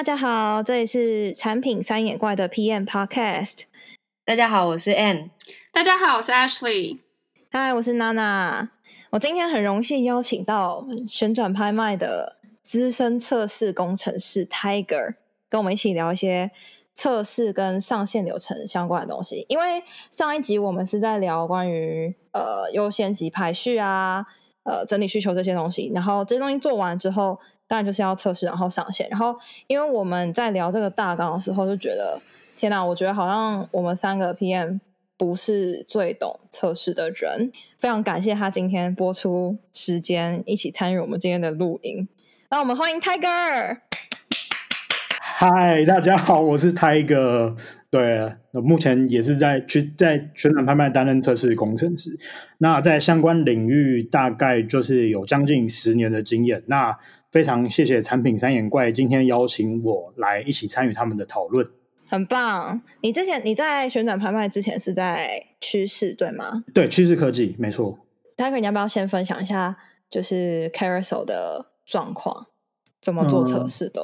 大家好，这里是产品三眼怪的 PM Podcast。大家好，我是 Ann。大家好，我是 Ashley。嗨，我是娜娜。我今天很荣幸邀请到旋转拍卖的资深测试工程师 Tiger，跟我们一起聊一些测试跟上线流程相关的东西。因为上一集我们是在聊关于呃优先级排序啊。呃，整理需求这些东西，然后这些东西做完之后，当然就是要测试，然后上线。然后，因为我们在聊这个大纲的时候，就觉得天哪，我觉得好像我们三个 PM 不是最懂测试的人。非常感谢他今天播出时间一起参与我们今天的录音。那我们欢迎 Tiger。嗨，大家好，我是 Tiger。对，那目前也是在去在旋转拍卖担任测试工程师。那在相关领域大概就是有将近十年的经验。那非常谢谢产品三眼怪今天邀请我来一起参与他们的讨论。很棒。你之前你在旋转拍卖之前是在趋势对吗？对，趋势科技没错。Tiger，你要不要先分享一下就是 Carousel 的状况，怎么做测试的？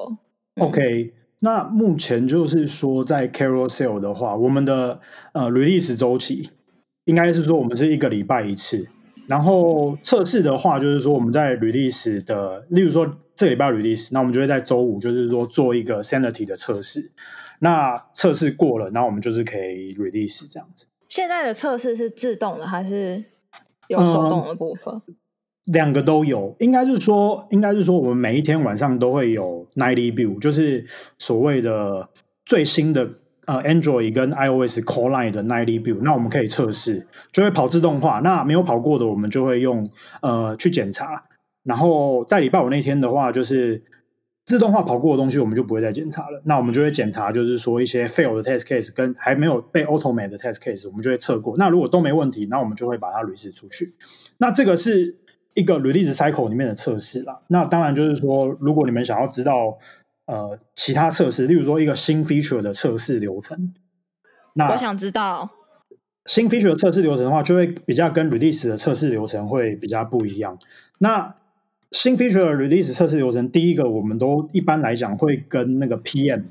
嗯、OK。那目前就是说，在 Carousel 的话，我们的呃 release 周期应该是说我们是一个礼拜一次。然后测试的话，就是说我们在 release 的，例如说这个礼拜 release，那我们就会在周五，就是说做一个 sanity 的测试。那测试过了，那我们就是可以 release 这样子。现在的测试是自动的还是有手动的部分？嗯两个都有，应该是说，应该是说，我们每一天晚上都会有 nightly build，就是所谓的最新的呃 Android 跟 iOS Core Line 的 nightly build。那我们可以测试，就会跑自动化。那没有跑过的，我们就会用呃去检查。然后在礼拜五那天的话，就是自动化跑过的东西，我们就不会再检查了。那我们就会检查，就是说一些 fail 的 test case 跟还没有被 automate 的 test case，我们就会测过。那如果都没问题，那我们就会把它 release 出去。那这个是。一个 release cycle 里面的测试啦，那当然就是说，如果你们想要知道呃其他测试，例如说一个新 feature 的测试流程，那我想知道新 feature 的测试流程的话，就会比较跟 release 的测试流程会比较不一样。那新 feature 的 release 测试流程，第一个我们都一般来讲会跟那个 PM，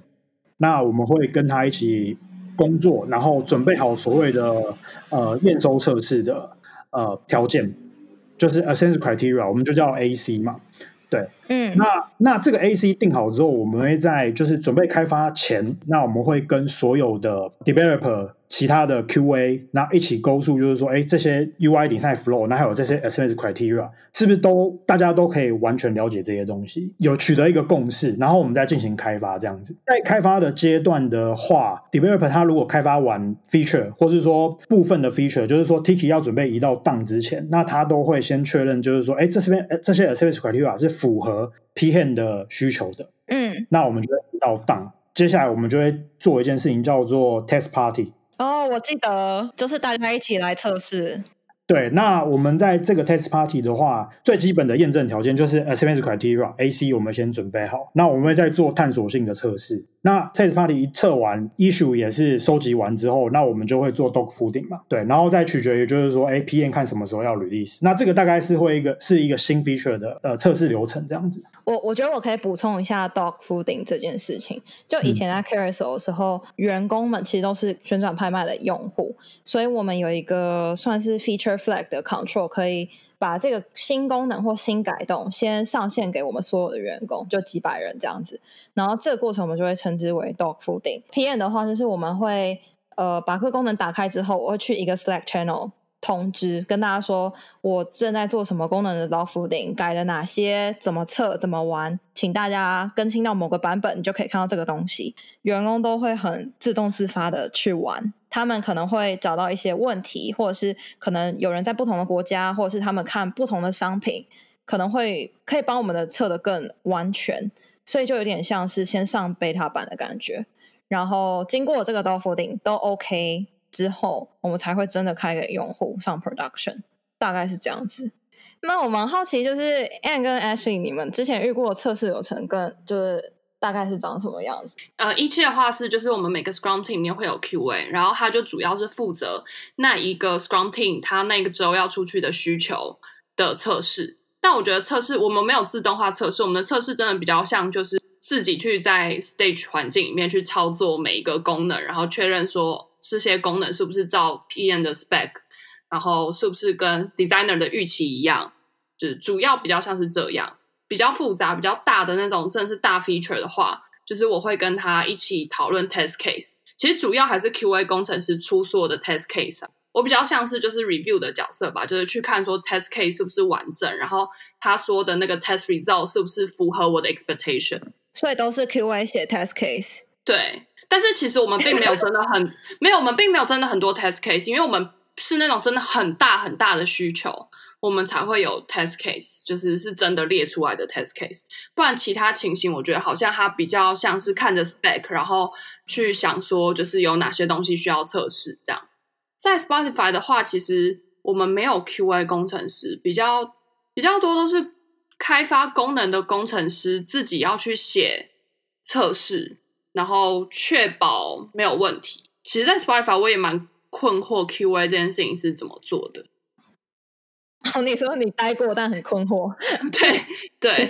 那我们会跟他一起工作，然后准备好所谓的呃验收测试的呃条件。就是 a s s e n s e Criteria，我们就叫 AC 嘛，对，嗯，那那这个 AC 定好之后，我们会在就是准备开发前，那我们会跟所有的 Developer。其他的 QA，那一起勾数，就是说，哎，这些 UI 顶上 flow，那还有这些 acceptance criteria，是不是都大家都可以完全了解这些东西，有取得一个共识，然后我们再进行开发这样子。在开发的阶段的话，developer 他如果开发完 feature，或是说部分的 feature，就是说 Tiki 要准备移到 done 之前，那他都会先确认，就是说，哎，这边这些 acceptance criteria 是符合 PM 的需求的。嗯，那我们就会到 done，接下来我们就会做一件事情叫做 test party。哦，oh, 我记得就是大家一起来测试。对，那我们在这个 test party 的话，最基本的验证条件就是 acceptance criteria，AC 我们先准备好。那我们会再做探索性的测试。那 test party 一测完，issue 也是收集完之后，那我们就会做 dogfooding 嘛。对，然后再取决于就是说，哎，PM 看什么时候要 release。那这个大概是会一个是一个新 feature 的呃测试流程这样子。我我觉得我可以补充一下 dogfooding 这件事情。就以前在 Carousel 的时候，嗯、员工们其实都是旋转拍卖的用户，所以我们有一个算是 feature flag 的 control 可以。把这个新功能或新改动先上线给我们所有的员工，就几百人这样子。然后这个过程我们就会称之为 dogfooding。PM 的话就是我们会呃把各功能打开之后，我会去一个 Slack channel 通知，跟大家说我正在做什么功能的 dogfooding，改了哪些，怎么测，怎么玩，请大家更新到某个版本，你就可以看到这个东西。员工都会很自动自发的去玩。他们可能会找到一些问题，或者是可能有人在不同的国家，或者是他们看不同的商品，可能会可以帮我们的测得更完全，所以就有点像是先上 beta 版的感觉，然后经过这个 dogfooding 都 OK 之后，我们才会真的开给用户上 production，大概是这样子。那我蛮好奇，就是 Anne 跟 Ashley，你们之前遇过的测试流程跟就是。大概是长什么样子？呃，一期的话是，就是我们每个 Scrum Team 里面会有 QA，然后他就主要是负责那一个 Scrum Team 他那个周要出去的需求的测试。但我觉得测试我们没有自动化测试，我们的测试真的比较像就是自己去在 stage 环境里面去操作每一个功能，然后确认说这些功能是不是照 PM 的 spec，然后是不是跟 designer 的预期一样，就是主要比较像是这样，比较复杂、比较大的那种，真的是大 feature 的话，就是我会跟他一起讨论 test case。其实主要还是 QA 工程师出所有的 test case 啊，我比较像是就是 review 的角色吧，就是去看说 test case 是不是完整，然后他说的那个 test result 是不是符合我的 expectation。所以都是 QA 写 test case。对，但是其实我们并没有真的很 没有，我们并没有真的很多 test case，因为我们是那种真的很大很大的需求。我们才会有 test case，就是是真的列出来的 test case。不然其他情形，我觉得好像它比较像是看着 spec，然后去想说，就是有哪些东西需要测试这样。在 Spotify 的话，其实我们没有 QA 工程师，比较比较多都是开发功能的工程师自己要去写测试，然后确保没有问题。其实，在 Spotify 我也蛮困惑 QA 这件事情是怎么做的。哦，你说你待过，但很困惑。对对，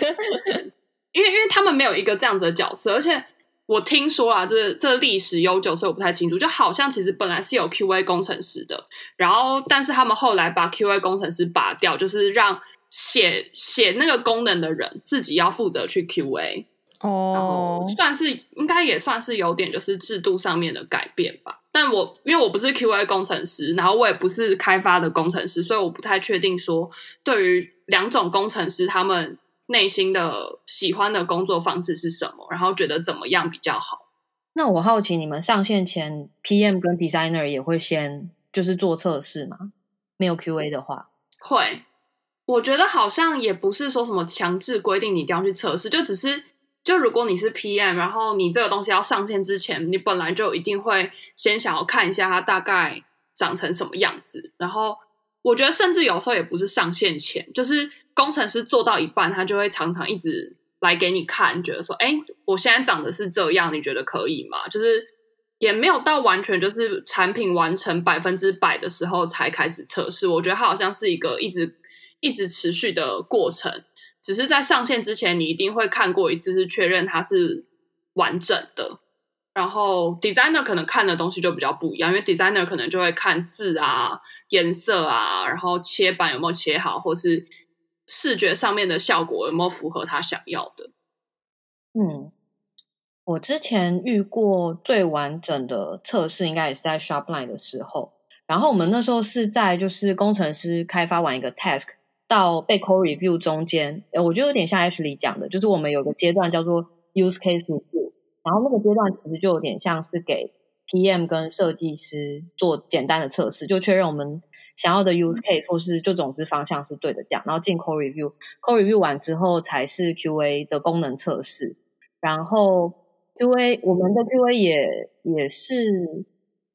因为因为他们没有一个这样子的角色，而且我听说啊，这这历史悠久，所以我不太清楚。就好像其实本来是有 QA 工程师的，然后但是他们后来把 QA 工程师拔掉，就是让写写那个功能的人自己要负责去 QA。哦，算是应该也算是有点就是制度上面的改变吧。但我因为我不是 QA 工程师，然后我也不是开发的工程师，所以我不太确定说对于两种工程师他们内心的喜欢的工作方式是什么，然后觉得怎么样比较好。那我好奇，你们上线前 PM 跟 Designer 也会先就是做测试吗？没有 QA 的话，会。我觉得好像也不是说什么强制规定你一定要去测试，就只是。就如果你是 PM，然后你这个东西要上线之前，你本来就一定会先想要看一下它大概长成什么样子。然后我觉得甚至有时候也不是上线前，就是工程师做到一半，他就会常常一直来给你看，觉得说：“哎，我现在长的是这样，你觉得可以吗？”就是也没有到完全就是产品完成百分之百的时候才开始测试。我觉得它好像是一个一直一直持续的过程。只是在上线之前，你一定会看过一次，是确认它是完整的。然后 designer 可能看的东西就比较不一样，因为 designer 可能就会看字啊、颜色啊，然后切板有没有切好，或是视觉上面的效果有没有符合他想要的。嗯，我之前遇过最完整的测试，应该也是在 Shopline 的时候。然后我们那时候是在就是工程师开发完一个 task。到被 code review 中间，呃，我觉得有点像 Ashley 讲的，就是我们有个阶段叫做 use case review，然后那个阶段其实就有点像是给 PM 跟设计师做简单的测试，就确认我们想要的 use case 或是就总之方向是对的，这样，然后进 code review，code review 完之后才是 QA 的功能测试，然后 QA 我们的 QA 也也是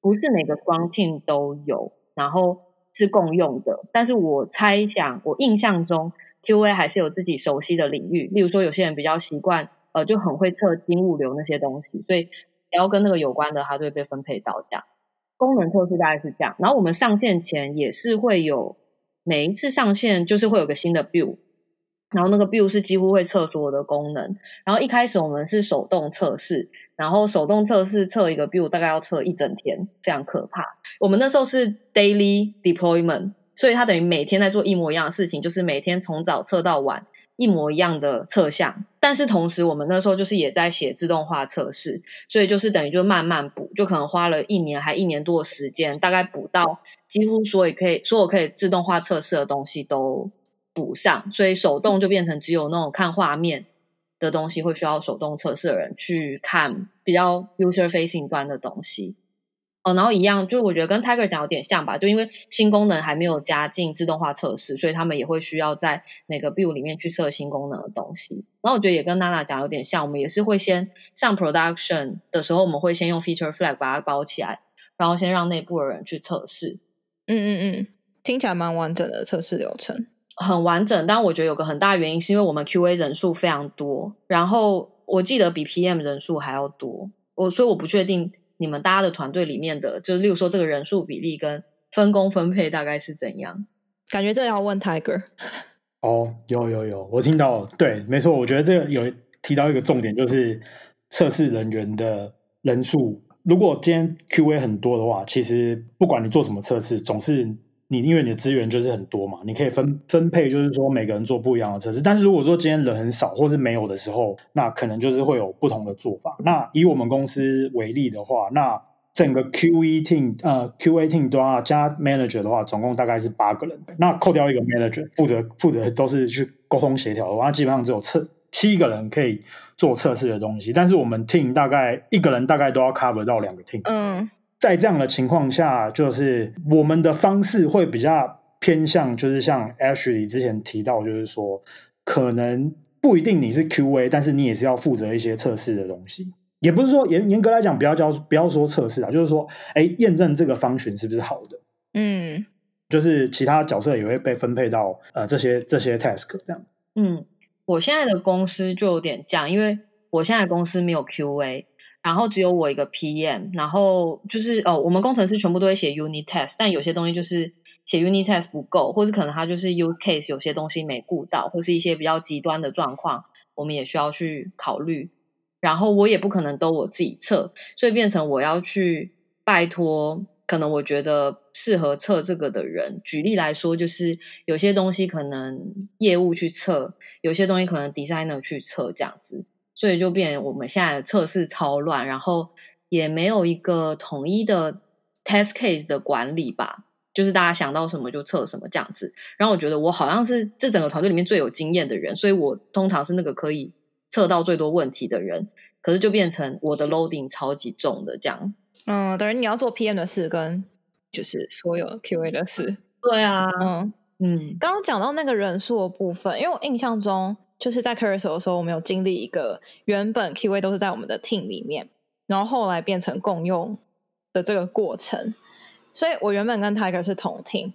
不是每个 Scrum Team 都有，然后。是共用的，但是我猜想，我印象中 QA 还是有自己熟悉的领域。例如说，有些人比较习惯，呃，就很会测金物流那些东西，所以只要跟那个有关的，它就会被分配到这样。功能测试大概是这样。然后我们上线前也是会有，每一次上线就是会有个新的 build。然后那个 build 是几乎会测所有的功能。然后一开始我们是手动测试，然后手动测试测一个 build 大概要测一整天，非常可怕。我们那时候是 daily deployment，所以它等于每天在做一模一样的事情，就是每天从早测到晚，一模一样的测项。但是同时我们那时候就是也在写自动化测试，所以就是等于就慢慢补，就可能花了一年还一年多的时间，大概补到几乎所有可以所有可以自动化测试的东西都。补上，所以手动就变成只有那种看画面的东西会需要手动测试的人去看比较 user facing 端的东西。哦，然后一样，就我觉得跟 Tiger 讲有点像吧，就因为新功能还没有加进自动化测试，所以他们也会需要在每个 build 里面去测新功能的东西。然后我觉得也跟娜娜讲有点像，我们也是会先上 production 的时候，我们会先用 feature flag 把它包起来，然后先让内部的人去测试。嗯嗯嗯，听起来蛮完整的测试流程。很完整，但我觉得有个很大原因是因为我们 QA 人数非常多，然后我记得比 PM 人数还要多，我所以我不确定你们大家的团队里面的，就是例如说这个人数比例跟分工分配大概是怎样？感觉这要问 Tiger。哦，有有有，我听到，对，没错，我觉得这个有提到一个重点，就是测试人员的人数。如果今天 QA 很多的话，其实不管你做什么测试，总是你因为你的资源就是很多嘛，你可以分分配，就是说每个人做不一样的测试。但是如果说今天人很少或是没有的时候，那可能就是会有不同的做法。那以我们公司为例的话，那整个 QE team 呃 QA team 都要加 manager 的话，总共大概是八个人。那扣掉一个 manager 负责负责都是去沟通协调的话，基本上只有测七个人可以。做测试的东西，但是我们 team 大概一个人大概都要 cover 到两个 team。嗯，在这样的情况下，就是我们的方式会比较偏向，就是像 Ashley 之前提到，就是说可能不一定你是 QA，但是你也是要负责一些测试的东西。也不是说严严格来讲，不要叫不要说测试啊，就是说，哎，验证这个 function 是不是好的？嗯，就是其他角色也会被分配到呃这些这些 task 这样。嗯。我现在的公司就有点这样，因为我现在公司没有 QA，然后只有我一个 PM，然后就是哦，我们工程师全部都会写 unit test，但有些东西就是写 unit test 不够，或是可能他就是 use case 有些东西没顾到，或是一些比较极端的状况，我们也需要去考虑。然后我也不可能都我自己测，所以变成我要去拜托。可能我觉得适合测这个的人，举例来说，就是有些东西可能业务去测，有些东西可能 designer 去测这样子，所以就变我们现在的测试超乱，然后也没有一个统一的 test case 的管理吧，就是大家想到什么就测什么这样子。然后我觉得我好像是这整个团队里面最有经验的人，所以我通常是那个可以测到最多问题的人，可是就变成我的 loading 超级重的这样。嗯，等于你要做 PM 的事，跟就是所有 QA 的事。对啊，嗯嗯。刚刚讲到那个人数的部分，因为我印象中就是在 Carousel 的时候，我们有经历一个原本 QA 都是在我们的 team 里面，然后后来变成共用的这个过程。所以我原本跟 Tiger 是同 team，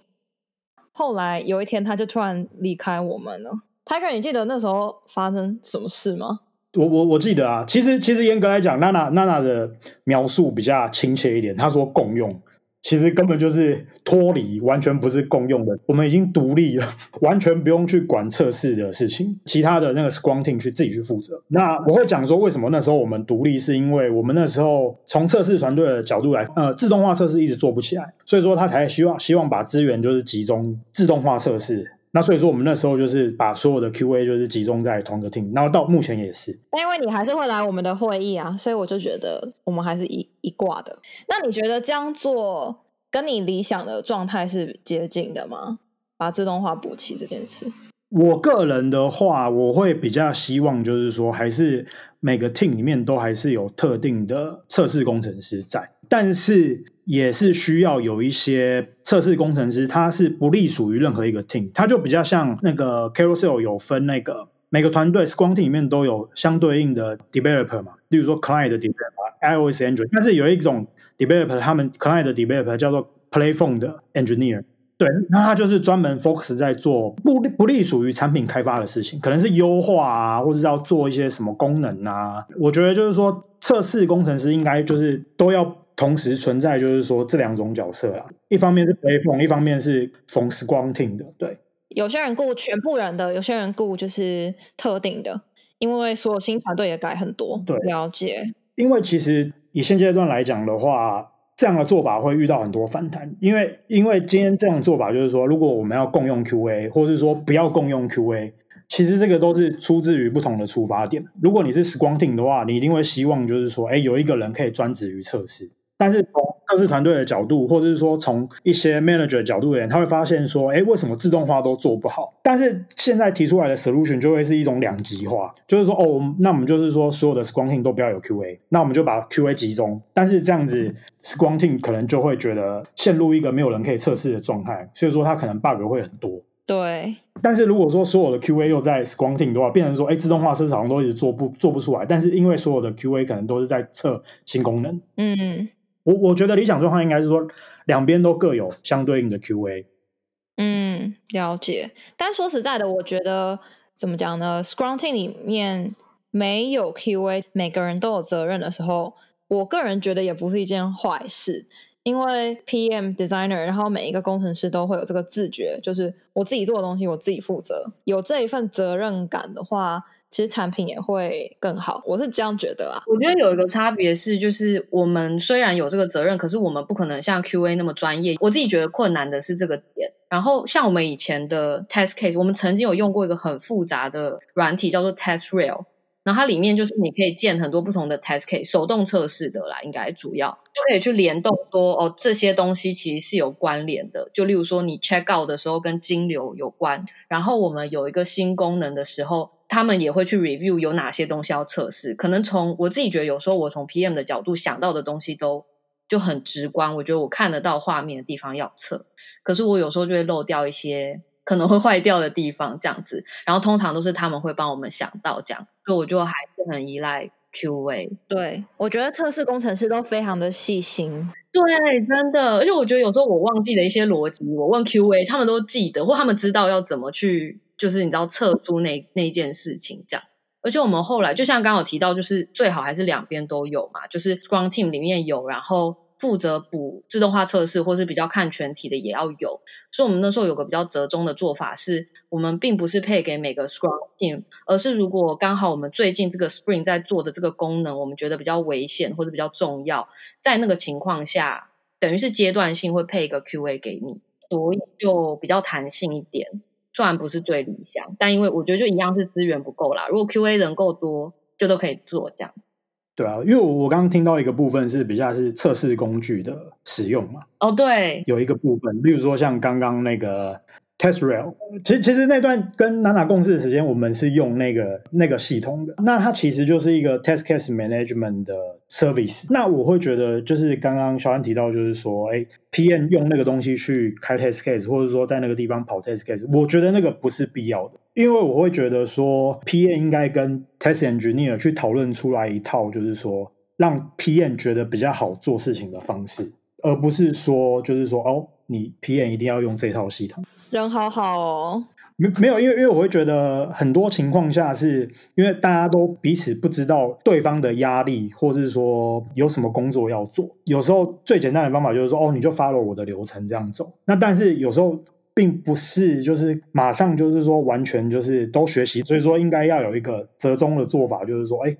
后来有一天他就突然离开我们了。Tiger，你记得那时候发生什么事吗？我我我记得啊，其实其实严格来讲，娜娜娜娜的描述比较亲切一点。她说共用，其实根本就是脱离，完全不是共用的。我们已经独立了，完全不用去管测试的事情，其他的那个 Scrum Team 去自己去负责。那我会讲说，为什么那时候我们独立，是因为我们那时候从测试团队的角度来，呃，自动化测试一直做不起来，所以说他才希望希望把资源就是集中自动化测试。那所以说，我们那时候就是把所有的 QA 就是集中在同一个 team，然后到目前也是。但因为你还是会来我们的会议啊，所以我就觉得我们还是一一挂的。那你觉得这样做跟你理想的状态是接近的吗？把自动化补齐这件事？我个人的话，我会比较希望就是说，还是每个 team 里面都还是有特定的测试工程师在，但是。也是需要有一些测试工程师，他是不隶属于任何一个 team，他就比较像那个 Carousel 有分那个每个团队 Scrum Team 里面都有相对应的 developer 嘛，例如说 Client 的 developer、iOS Android，但是有一种 developer，他们 Client 的 developer 叫做 Platform 的 Engineer，对，那他就是专门 focus 在做不不隶属于产品开发的事情，可能是优化啊，或者是要做一些什么功能啊。我觉得就是说，测试工程师应该就是都要。同时存在，就是说这两种角色啊，一方面是 Platform，一方面是 from Scrum Team 的。对，有些人雇全部人的，有些人雇就是特定的，因为所有新团队也改很多。对，了解。因为其实以现阶段来讲的话，这样的做法会遇到很多反弹，因为因为今天这样做法就是说，如果我们要共用 QA，或者是说不要共用 QA，其实这个都是出自于不同的出发点。如果你是 Team 的话，你一定会希望就是说，哎，有一个人可以专职于测试。但是从测试团队的角度，或者是说从一些 manager 的角度而言，他会发现说，哎，为什么自动化都做不好？但是现在提出来的 solution 就会是一种两极化，就是说，哦，那我们就是说，所有的 Scrum Team 都不要有 QA，那我们就把 QA 集中。但是这样子，Scrum Team 可能就会觉得陷入一个没有人可以测试的状态，所以说它可能 bug 会很多。对。但是如果说所有的 QA 又在 Scrum Team 的话，变成说，哎，自动化测试好像都一直做不做不出来。但是因为所有的 QA 可能都是在测新功能，嗯。我我觉得理想状况应该是说，两边都各有相对应的 QA。嗯，了解。但说实在的，我觉得怎么讲呢？Scrum Team 里面没有 QA，每个人都有责任的时候，我个人觉得也不是一件坏事。因为 PM Designer，然后每一个工程师都会有这个自觉，就是我自己做的东西我自己负责，有这一份责任感的话，其实产品也会更好。我是这样觉得啊。我觉得有一个差别是，就是我们虽然有这个责任，可是我们不可能像 QA 那么专业。我自己觉得困难的是这个点。然后像我们以前的 test case，我们曾经有用过一个很复杂的软体，叫做 TestRail。然后它里面就是你可以建很多不同的 test case，手动测试的啦，应该主要就可以去联动说哦，这些东西其实是有关联的。就例如说你 check out 的时候跟金流有关，然后我们有一个新功能的时候，他们也会去 review 有哪些东西要测试。可能从我自己觉得有时候我从 PM 的角度想到的东西都就很直观，我觉得我看得到画面的地方要测，可是我有时候就会漏掉一些。可能会坏掉的地方，这样子，然后通常都是他们会帮我们想到这样，所以我就还是很依赖 QA。对，我觉得测试工程师都非常的细心。对，真的，而且我觉得有时候我忘记了一些逻辑，我问 QA，他们都记得，或他们知道要怎么去，就是你知道测出那那件事情这样。而且我们后来就像刚刚有提到，就是最好还是两边都有嘛，就是 Scrum Team 里面有，然后。负责补自动化测试，或是比较看全体的也要有，所以我们那时候有个比较折中的做法是，我们并不是配给每个 Scrum Team，而是如果刚好我们最近这个 spring 在做的这个功能，我们觉得比较危险或者比较重要，在那个情况下，等于是阶段性会配一个 QA 给你，所以就比较弹性一点。虽然不是最理想，但因为我觉得就一样是资源不够啦，如果 QA 人够多，就都可以做这样。对啊，因为我我刚刚听到一个部分是比较是测试工具的使用嘛。哦，对，有一个部分，例如说像刚刚那个。TestRail，其实其实那段跟娜娜共事的时间，我们是用那个那个系统的。那它其实就是一个 Test Case Management 的 Service。那我会觉得，就是刚刚小安提到，就是说，哎，PM 用那个东西去开 Test Case，或者说在那个地方跑 Test Case，我觉得那个不是必要的，因为我会觉得说，PM 应该跟 Test Engineer 去讨论出来一套，就是说让 PM 觉得比较好做事情的方式，而不是说，就是说，哦，你 PM 一定要用这套系统。人好好哦，没没有，因为因为我会觉得很多情况下是因为大家都彼此不知道对方的压力，或是说有什么工作要做。有时候最简单的方法就是说，哦，你就 follow 我的流程这样走。那但是有时候并不是就是马上就是说完全就是都学习，所以说应该要有一个折中的做法，就是说，哎。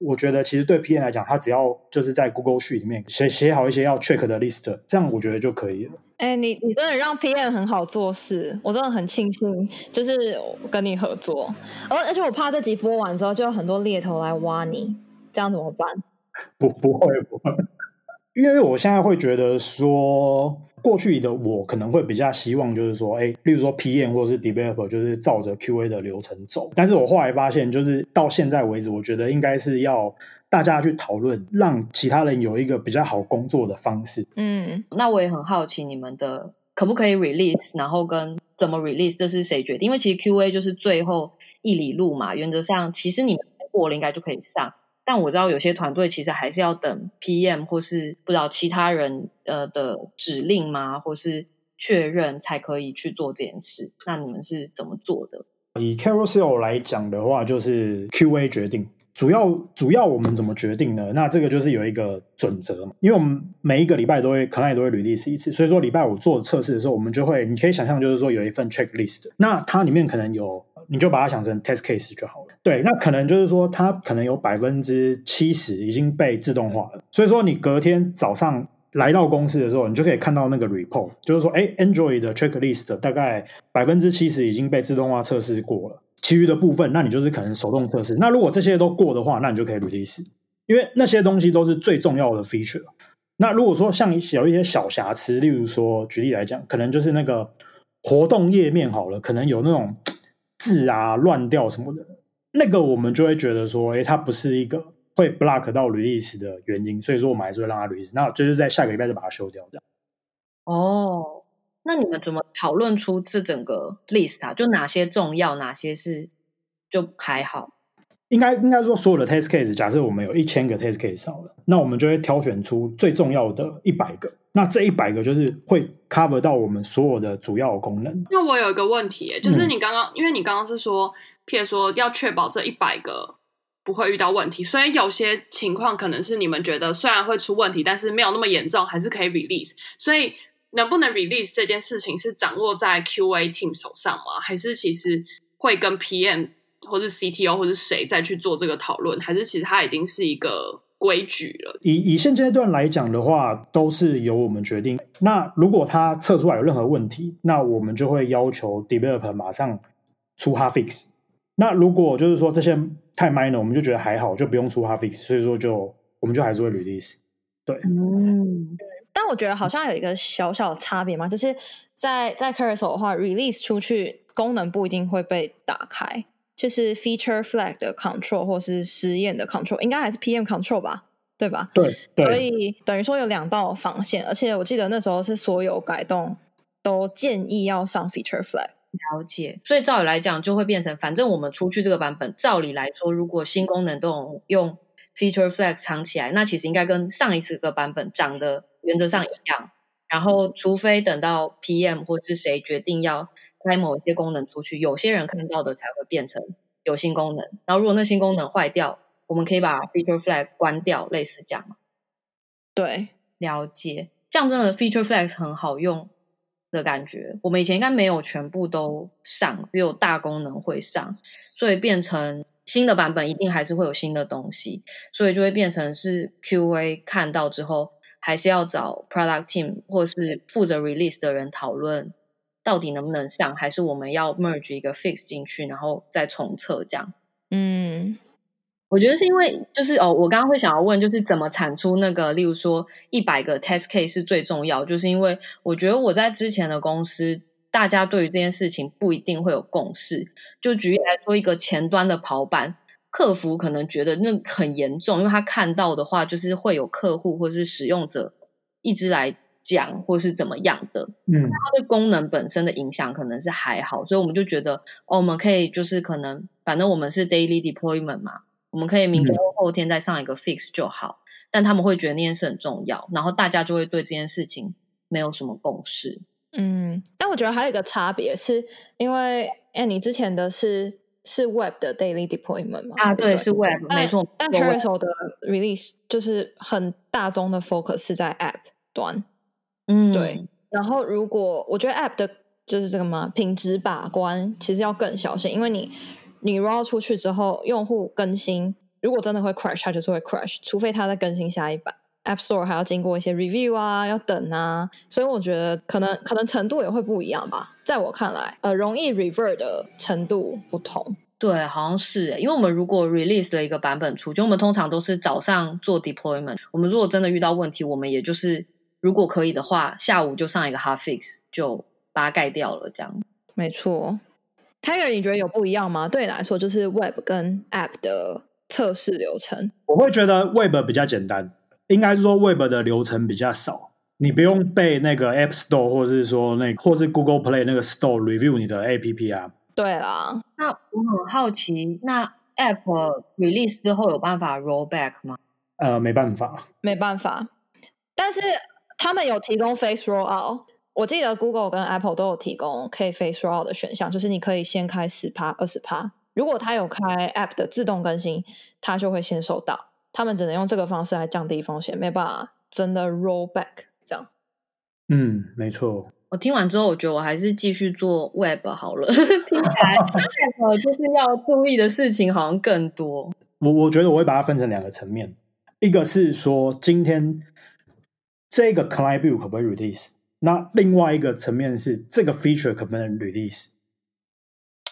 我觉得其实对 P. N. 来讲，他只要就是在 Google Sheet 里面写写好一些要 check 的 list，这样我觉得就可以了。哎、你你真的让 PM 很好做事，我真的很庆幸，就是跟你合作。而而且我怕这集播完之后，就有很多猎头来挖你，这样怎么办？不不会不会，因为我现在会觉得说。过去的我可能会比较希望，就是说，哎，例如说 PM 或是 Developer，就是照着 QA 的流程走。但是我后来发现，就是到现在为止，我觉得应该是要大家去讨论，让其他人有一个比较好工作的方式。嗯，那我也很好奇，你们的可不可以 release，然后跟怎么 release，这是谁决定？因为其实 QA 就是最后一里路嘛，原则上其实你们过了应该就可以上。但我知道有些团队其实还是要等 PM 或是不知道其他人呃的指令吗，或是确认才可以去做这件事。那你们是怎么做的？以 Carousel 来讲的话，就是 QA 决定。主要主要我们怎么决定呢？那这个就是有一个准则嘛，因为我们每一个礼拜都会可能也都会 release 一次，所以说礼拜五做测试的时候，我们就会你可以想象就是说有一份 checklist，那它里面可能有。你就把它想成 test case 就好了。对，那可能就是说，它可能有百分之七十已经被自动化了。所以说，你隔天早上来到公司的时候，你就可以看到那个 report，就是说，哎，Android 的 checklist 大概百分之七十已经被自动化测试过了，其余的部分，那你就是可能手动测试。那如果这些都过的话，那你就可以 release，因为那些东西都是最重要的 feature。那如果说像有一些小瑕疵，例如说举例来讲，可能就是那个活动页面好了，可能有那种。字啊乱掉什么的，那个我们就会觉得说，哎，它不是一个会 block 到 release 的原因，所以说我们还是会让它 release。那就是在下个礼拜就把它修掉，这样。哦，那你们怎么讨论出这整个 list 啊？就哪些重要，哪些是就还好？应该应该说，所有的 test case，假设我们有一千个 test case 好了，那我们就会挑选出最重要的一百个。那这一百个就是会 cover 到我们所有的主要的功能。那我有一个问题，就是你刚刚，嗯、因为你刚刚是说，譬如说要确保这一百个不会遇到问题，所以有些情况可能是你们觉得虽然会出问题，但是没有那么严重，还是可以 release。所以能不能 release 这件事情是掌握在 QA team 手上吗？还是其实会跟 PM？或是 CTO 或是谁再去做这个讨论，还是其实它已经是一个规矩了？以以现阶段来讲的话，都是由我们决定。那如果它测出来有任何问题，那我们就会要求 developer 马上出 hard fix。那如果就是说这些太 minor，我们就觉得还好，就不用出 hard fix。所以说就我们就还是会 release。对，嗯，但我觉得好像有一个小小的差别嘛，就是在在 Carousel 的话，release 出去功能不一定会被打开。就是 feature flag 的 control 或是实验的 control，应该还是 PM control 吧，对吧？对，对。所以等于说有两道防线，而且我记得那时候是所有改动都建议要上 feature flag。了解。所以照理来讲，就会变成，反正我们出去这个版本，照理来说，如果新功能都用 feature flag 藏起来，那其实应该跟上一次个版本长得原则上一样。然后，除非等到 PM 或是谁决定要。开某一些功能出去，有些人看到的才会变成有新功能。然后如果那新功能坏掉，我们可以把 feature flag 关掉，类似这样。对，了解。这样真的 feature flags 很好用的感觉。我们以前应该没有全部都上，只有大功能会上，所以变成新的版本一定还是会有新的东西，所以就会变成是 QA 看到之后，还是要找 product team 或是负责 release 的人讨论。到底能不能上，还是我们要 merge 一个 fix 进去，然后再重测这样？嗯，我觉得是因为就是哦，我刚刚会想要问，就是怎么产出那个，例如说一百个 test case 是最重要，就是因为我觉得我在之前的公司，大家对于这件事情不一定会有共识。就举例来说，一个前端的跑版，客服可能觉得那很严重，因为他看到的话，就是会有客户或是使用者一直来。讲或是怎么样的，嗯，它对功能本身的影响可能是还好，所以我们就觉得，哦，我们可以就是可能，反正我们是 daily deployment 嘛，我们可以明天或后天再上一个 fix 就好。嗯，但他们会觉得那件事很重要，然后大家就会对这件事情没有什么共识。嗯，但我觉得还有一个差别是因为，哎，你之前的是是 web 的 daily deployment 吗？啊，对，对，是 web，没错。但 Carousel 的 release 就是很大宗的 focus 是在 app 端。嗯，对。然后，如果我觉得 App 的就是这个嘛，品质把关其实要更小心，因为你你 roll 出去之后，用户更新，如果真的会 crash，它就是会 crash，除非它在更新下一版。App Store 还要经过一些 review 啊，要等啊，所以我觉得可能可能程度也会不一样吧。在我看来，呃，容易 revert 的程度不同。对，好像是，因为我们如果 release 的一个版本出就，我们通常都是早上做 deployment。我们如果真的遇到问题，我们也就是。如果可以的话，下午就上一个 hot fix，就把它盖掉了。这样没错。Tiger，你觉得有不一样吗？对你来说，就是 Web 跟 App 的测试流程。我会觉得 Web 比较简单，应该是说 Web 的流程比较少，你不用被那个 App Store 或者是说那或是 Google Play 那个 Store review 你的 App 啊。对啦，那我很好奇，那 App release 之后有办法 roll back 吗？呃，没办法，没办法，但是。他们有提供 face rollout，我记得 Google 跟 Apple 都有提供可以 face rollout 的选项，就是你可以先开十趴、二十趴。如果它有开 App 的自动更新，它就会先收到。他们只能用这个方式来降低风险，没办法真的 roll back 这样。嗯，没错。我听完之后，我觉得我还是继续做 Web 好了。听起来 App 就是要注意的事情好像更多。我我觉得我会把它分成两个层面，一个是说今天。这个 client build 可不可以 release？那另外一个层面是这个 feature 可不能 release？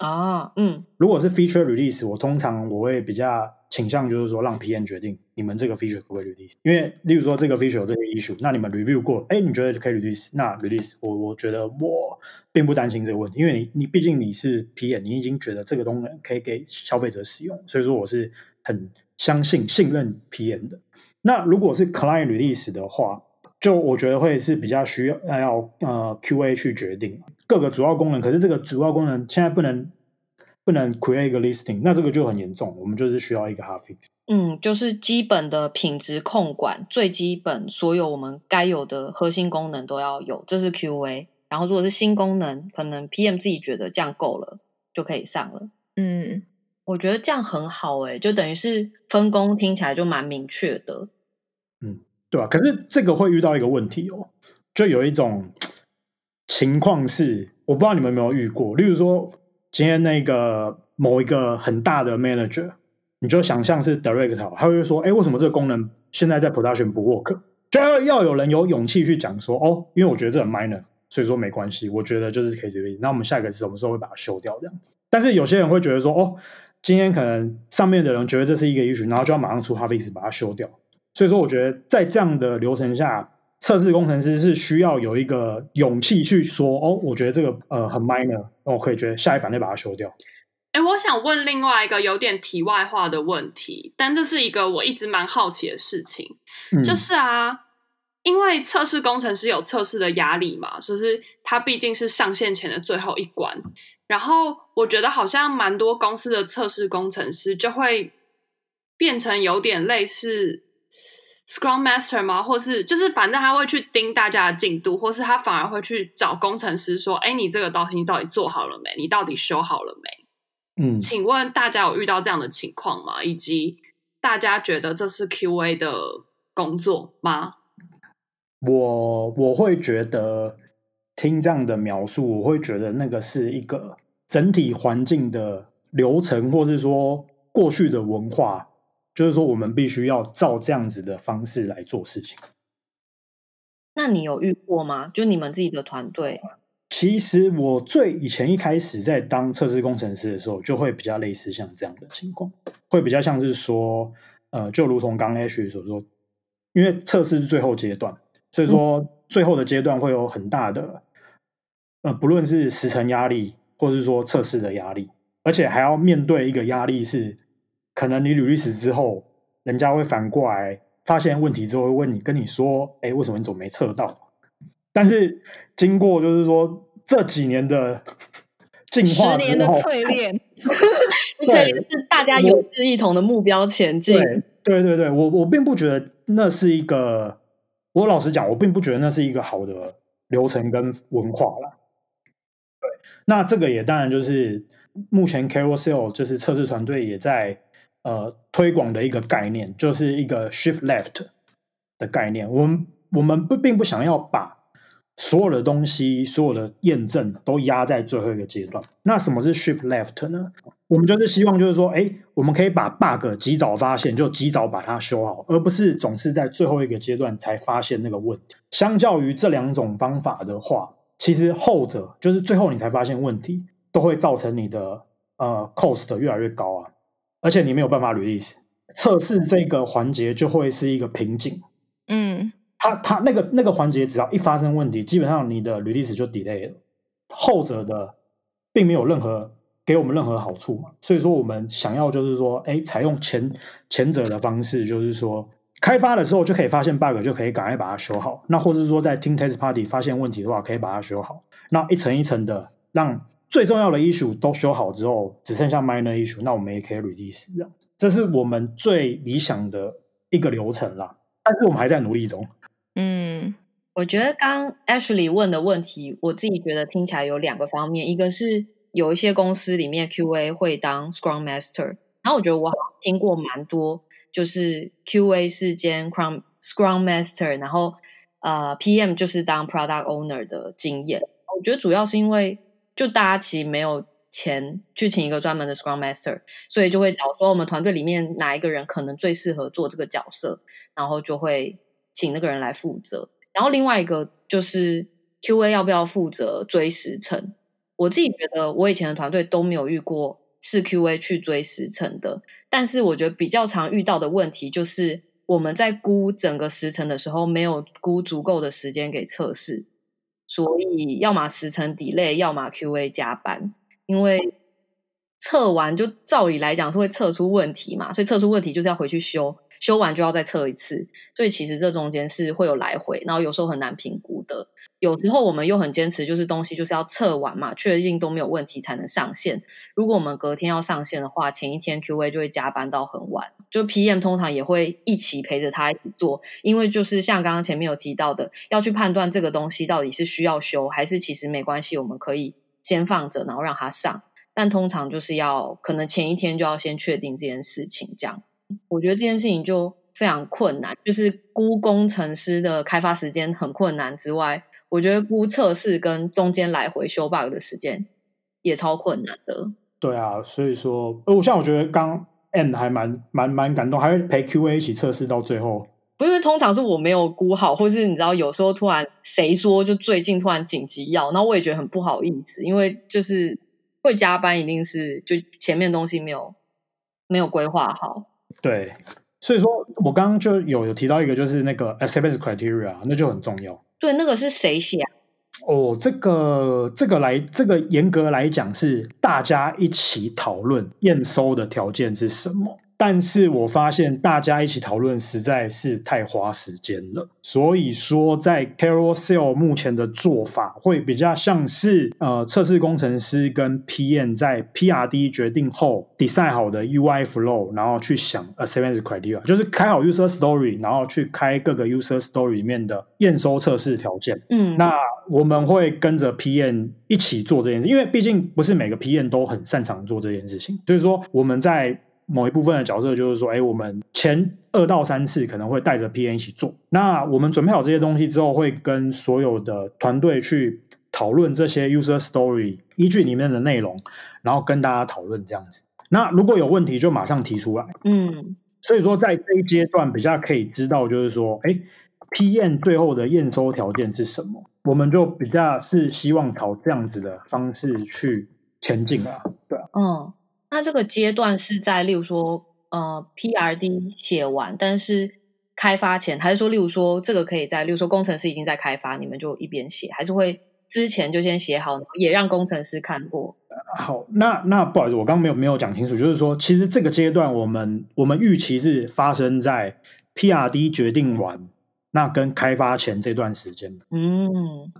啊，嗯，如果是 feature release，我通常我会比较倾向就是说让 PM 决定你们这个 feature 可不可以 release。因为例如说这个 feature 有这个 issue，那你们 review 过，哎，你觉得可以 release？那 release，我我觉得我并不担心这个问题，因为你你毕竟你是 PM，你已经觉得这个东西可以给消费者使用，所以说我是很相信信任 PM 的。那如果是 client release 的话，就我觉得会是比较需要要呃 QA 去决定各个主要功能，可是这个主要功能现在不能不能 create 一个 listing，那这个就很严重，我们就是需要一个 fix。嗯，就是基本的品质控管，最基本所有我们该有的核心功能都要有，这是 QA。然后如果是新功能，可能 PM 自己觉得这样够了就可以上了。嗯，我觉得这样很好诶，就等于是分工听起来就蛮明确的。嗯。对吧？可是这个会遇到一个问题哦，就有一种情况是，我不知道你们有没有遇过。例如说，今天那个某一个很大的 manager，你就想象是 director，他会说：“哎，为什么这个功能现在在 production 不 work？” 就要要有人有勇气去讲说：“哦，因为我觉得这很 minor，所以说没关系。我觉得就是可以这样。那我们下一个是什么时候会把它修掉这样子？”但是有些人会觉得说：“哦，今天可能上面的人觉得这是一个 issue，然后就要马上出 release 把它修掉。”所以说，我觉得在这样的流程下，测试工程师是需要有一个勇气去说：“哦，我觉得这个呃很 minor，那我可以觉得下一版再把它修掉。”哎，我想问另外一个有点题外话的问题，但这是一个我一直蛮好奇的事情，嗯、就是啊，因为测试工程师有测试的压力嘛，就是他毕竟是上线前的最后一关。然后我觉得好像蛮多公司的测试工程师就会变成有点类似 Scrum Master 吗？或是就是反正他会去盯大家的进度，或是他反而会去找工程师说：“哎，你这个东西到底做好了没？你到底修好了没？”嗯，请问大家有遇到这样的情况吗？以及大家觉得这是 QA 的工作吗？我我会觉得听这样的描述，我会觉得那个是一个整体环境的流程，或是说过去的文化，就是说我们必须要照这样子的方式来做事情。那你有遇过吗？就你们自己的团队？其实我最以前一开始在当测试工程师的时候，就会比较类似像这样的情况，会比较像是说，呃，就如同刚刚 Ashley 所说，因为测试是最后阶段，所以说最后的阶段会有很大的，呃，不论是时程压力，或是说测试的压力，而且还要面对一个压力是，可能你履历史之后，人家会反过来发现问题之后会问你，跟你说，哎，为什么你总没测到？但是经过就是说这几年的进化，十年的淬炼，所以是大家有志一同的目标前进。对对对，我我并不觉得那是一个，我老实讲，我并不觉得那是一个好的流程跟文化啦。对，那这个也当然就是目前 Carousel 就是测试团队也在呃推广的一个概念，就是一个 Shift Left 的概念。我们我们不并不想要把所有的东西，所有的验证都压在最后一个阶段。那什么是 shift left 呢？我们就是希望，就是说，哎，我们可以把 bug 及早发现，就及早把它修好，而不是总是在最后一个阶段才发现那个问题。相较于这两种方法的话，其实后者就是最后你才发现问题，都会造成你的呃 cost 越来越高啊，而且你没有办法 release 测试这个环节就会是一个瓶颈。嗯。它它那个那个环节，只要一发生问题，基本上你的 release 就 delay 了。后者的并没有任何给我们任何好处嘛，所以说我们想要就是说，哎，采用前前者的方式，就是说开发的时候就可以发现 bug，就可以赶快把它修好。那或者是说在 team test party 发现问题的话，可以把它修好。那一层一层的让最重要的 issue 都修好之后，只剩下 minor issue，那我们也可以 release 这样。这是我们最理想的一个流程啦。但是我们还在努力中。嗯，我觉得刚 Ashley 问的问题，我自己觉得听起来有两个方面，一个是有一些公司里面 QA 会当 Scrum Master，然后我觉得我好像听过蛮多，就是 QA 是兼 Scrum Scrum Master，然后呃 PM 就是当 Product Owner 的经验。我觉得主要是因为就大家其实没有钱去请一个专门的 Scrum Master，所以就会找说我们团队里面哪一个人可能最适合做这个角色，然后就会。请那个人来负责，然后另外一个就是 QA 要不要负责追时程？我自己觉得我以前的团队都没有遇过是 QA 去追时程的，但是我觉得比较常遇到的问题就是我们在估整个时程的时候没有估足够的时间给测试，所以要么时程 delay，要么 QA 加班，因为测完就照理来讲是会测出问题嘛，所以测出问题就是要回去修。修完就要再测一次，所以其实这中间是会有来回，然后有时候很难评估的。有时候我们又很坚持，就是东西就是要测完嘛，确定都没有问题才能上线。如果我们隔天要上线的话，前一天 QA 就会加班到很晚，就 PM 通常也会一起陪着他一起做，因为就是像刚刚前面有提到的，要去判断这个东西到底是需要修，还是其实没关系，我们可以先放着，然后让它上。但通常就是要可能前一天就要先确定这件事情，这样。我觉得这件事情就非常困难，就是估工程师的开发时间很困难之外，我觉得估测试跟中间来回修 bug 的时间也超困难的。对啊，所以说，我像我觉得刚 N 还蛮蛮蛮感动，还会陪 QA 一起测试到最后。不是因为通常是我没有估好，或是你知道有时候突然谁说就最近突然紧急要，那我也觉得很不好意思，因为就是会加班，一定是就前面东西没有没有规划好。对，所以说我刚刚就有有提到一个，就是那个 acceptance criteria，那就很重要。对，那个是谁写啊？哦，这个这个来，这个严格来讲是大家一起讨论验收的条件是什么。但是我发现大家一起讨论实在是太花时间了，所以说在 Carousel 目前的做法会比较像是呃测试工程师跟 PM 在 PRD 决定后 design 好的 UI flow，然后去想 acceptance criteria，就是开好 user story，然后去开各个 user story 里面的验收测试条件。嗯，那我们会跟着 PM 一起做这件事，因为毕竟不是每个 PM 都很擅长做这件事情，所以说我们在。某一部分的角色就是说，哎，我们前二到三次可能会带着 PM 一起做。那我们准备好这些东西之后，会跟所有的团队去讨论这些 user story 依据里面的内容，然后跟大家讨论这样子。那如果有问题，就马上提出来。嗯，所以说在这一阶段比较可以知道，就是说，哎，PM 最后的验收条件是什么？我们就比较是希望朝这样子的方式去前进啊。对啊，嗯。那这个阶段是在，例如说，呃，PRD 写完，但是开发前，还是说，例如说，这个可以在，例如说，工程师已经在开发，你们就一边写，还是会之前就先写好，也让工程师看过？好，那那不好意思，我刚刚没有没有讲清楚，就是说，其实这个阶段，我们我们预期是发生在 PRD 决定完。那跟开发前这段时间，嗯，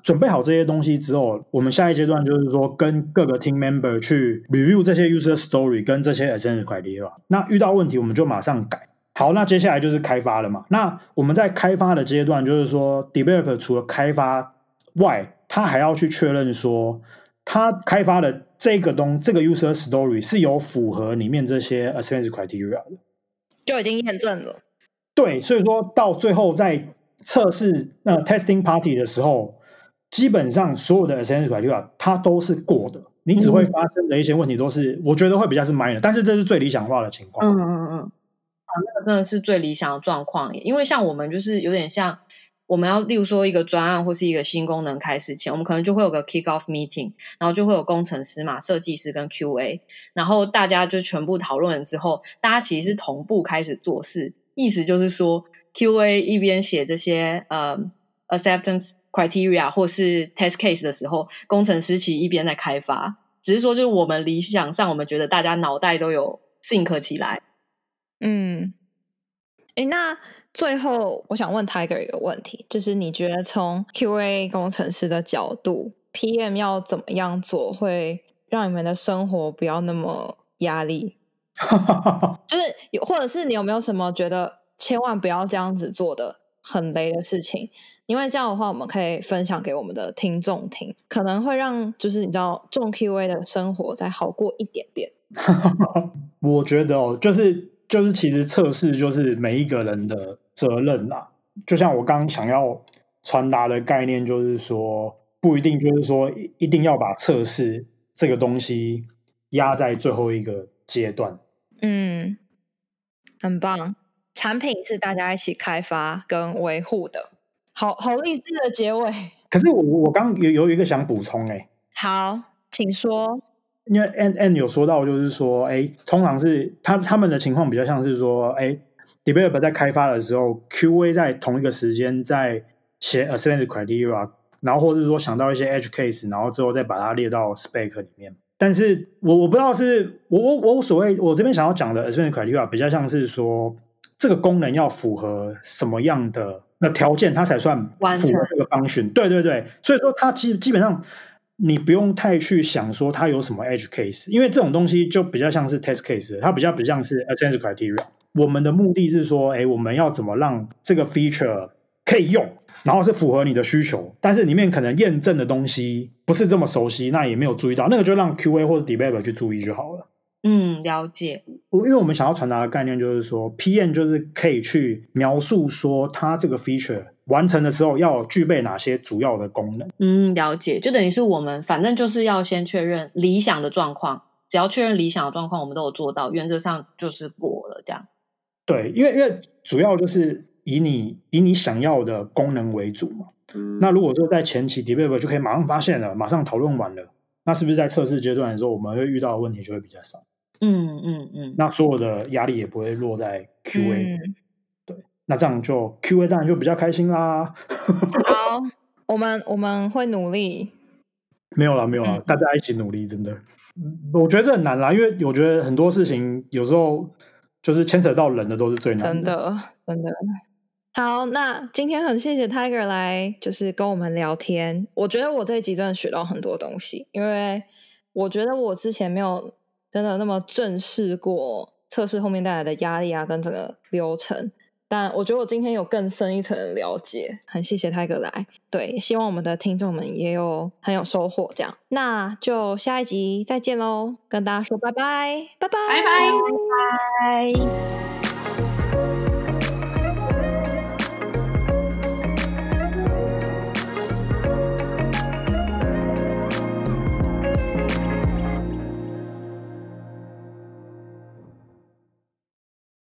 准备好这些东西之后，我们下一阶段就是说，跟各个 team member 去 review 这些 user story 跟这些 acceptance criteria。那遇到问题，我们就马上改。好，那接下来就是开发了嘛。那我们在开发的阶段，就是说，developer 除了开发外，他还要去确认说，他开发的这个东这个 user story 是有符合里面这些 acceptance criteria 的，就已经验证了。对，所以说到最后在测试那 testing party 的时候，基本上所有的 acceptance criteria 它都是过的，你只会发生的一些问题都是，嗯、我觉得会比较是 minor，但是这是最理想化的情况。嗯嗯嗯，啊，那个真的是最理想的状况，因为像我们就是有点像，我们要例如说一个专案或是一个新功能开始前，我们可能就会有个 kick off meeting，然后就会有工程师嘛、设计师跟 QA，然后大家就全部讨论了之后，大家其实是同步开始做事，意思就是说。QA 一边写这些呃、um, acceptance criteria 或是 test case 的时候，工程师其实一边在开发。只是说，就是我们理想上，我们觉得大家脑袋都有 think 起来。嗯，诶，那最后我想问 Tiger 一个问题，就是你觉得从 QA 工程师的角度，PM 要怎么样做，会让你们的生活不要那么压力？就是有，或者是你有没有什么觉得？千万不要这样子做的很雷的事情，因为这样的话，我们可以分享给我们的听众听，可能会让就是你知道重 QA 的生活再好过一点点。我觉得哦，就是就是其实测试就是每一个人的责任啦。就像我刚刚想要传达的概念，就是说不一定就是说一定要把测试这个东西压在最后一个阶段。嗯，很棒。产品是大家一起开发跟维护的，好好励志的结尾。可是我我刚有有一个想补充哎，好，请说。因为 N N 有说到，就是说，哎，通常是他他们的情况比较像是说，哎，developer 在开发的时候，QA 在同一个时间在写 acceptance criteria，然后或者是说想到一些 edge case，然后之后再把它列到 spec 里面。但是我我不知道是我我我所谓我这边想要讲的 acceptance criteria 比较像是说。这个功能要符合什么样的那条件，它才算符合这个 function？对对对，所以说它基基本上你不用太去想说它有什么 edge case，因为这种东西就比较像是 test case，它比较比较像是 acceptance criteria。我们的目的是说，哎，我们要怎么让这个 feature 可以用，然后是符合你的需求，但是里面可能验证的东西不是这么熟悉，那也没有注意到，那个就让 QA 或者 developer 去注意就好了。嗯，了解。我因为我们想要传达的概念就是说，PM 就是可以去描述说，它这个 feature 完成的时候要具备哪些主要的功能。嗯，了解。就等于是我们反正就是要先确认理想的状况，只要确认理想的状况，我们都有做到，原则上就是过了这样。对，因为因为主要就是以你以你想要的功能为主嘛。嗯、那如果说在前期 developer 就可以马上发现了，马上讨论完了，那是不是在测试阶段的时候，我们会遇到的问题就会比较少？嗯嗯嗯。那所有的压力也不会落在 QA、嗯。对，那这样就 QA 当然就比较开心啦。好，我们我们会努力。没有啦，没有啦，嗯、大家一起努力，真的。我觉得这很难啦，因为我觉得很多事情有时候就是牵扯到人的都是最难的。真的，真的。好，那今天很谢谢 Tiger 来，就是跟我们聊天。我觉得我这一集真的学到很多东西，因为我觉得我之前没有真的那么正视过测试后面带来的压力啊，跟整个流程。但我觉得我今天有更深一层的了解，很谢谢 Tiger 来。对，希望我们的听众们也有很有收获。这样，那就下一集再见喽，跟大家说拜拜，拜拜，拜拜，拜拜。